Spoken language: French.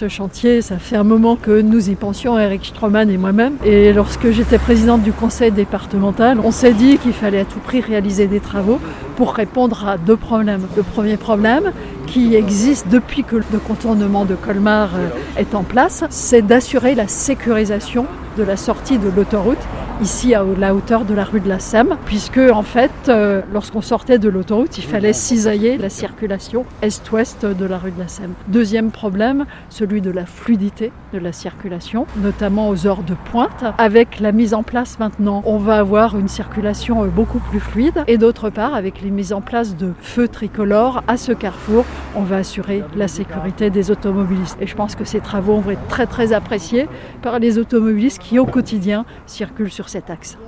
ce chantier, ça fait un moment que nous y pensions, Eric Stroman et moi-même. Et lorsque j'étais présidente du conseil départemental, on s'est dit qu'il fallait à tout prix réaliser des travaux pour répondre à deux problèmes. Le premier problème, qui existe depuis que le contournement de Colmar est en place, c'est d'assurer la sécurisation de la sortie de l'autoroute ici à la hauteur de la rue de la Sème, puisque en fait, euh, lorsqu'on sortait de l'autoroute, il fallait cisailler la circulation est-ouest de la rue de la Sème. Deuxième problème, celui de la fluidité de la circulation, notamment aux heures de pointe. Avec la mise en place maintenant, on va avoir une circulation euh, beaucoup plus fluide, et d'autre part, avec les mises en place de feux tricolores à ce carrefour, on va assurer la sécurité des automobilistes. Et je pense que ces travaux vont être très très appréciés par les automobilistes qui au quotidien circulent sur cet axe.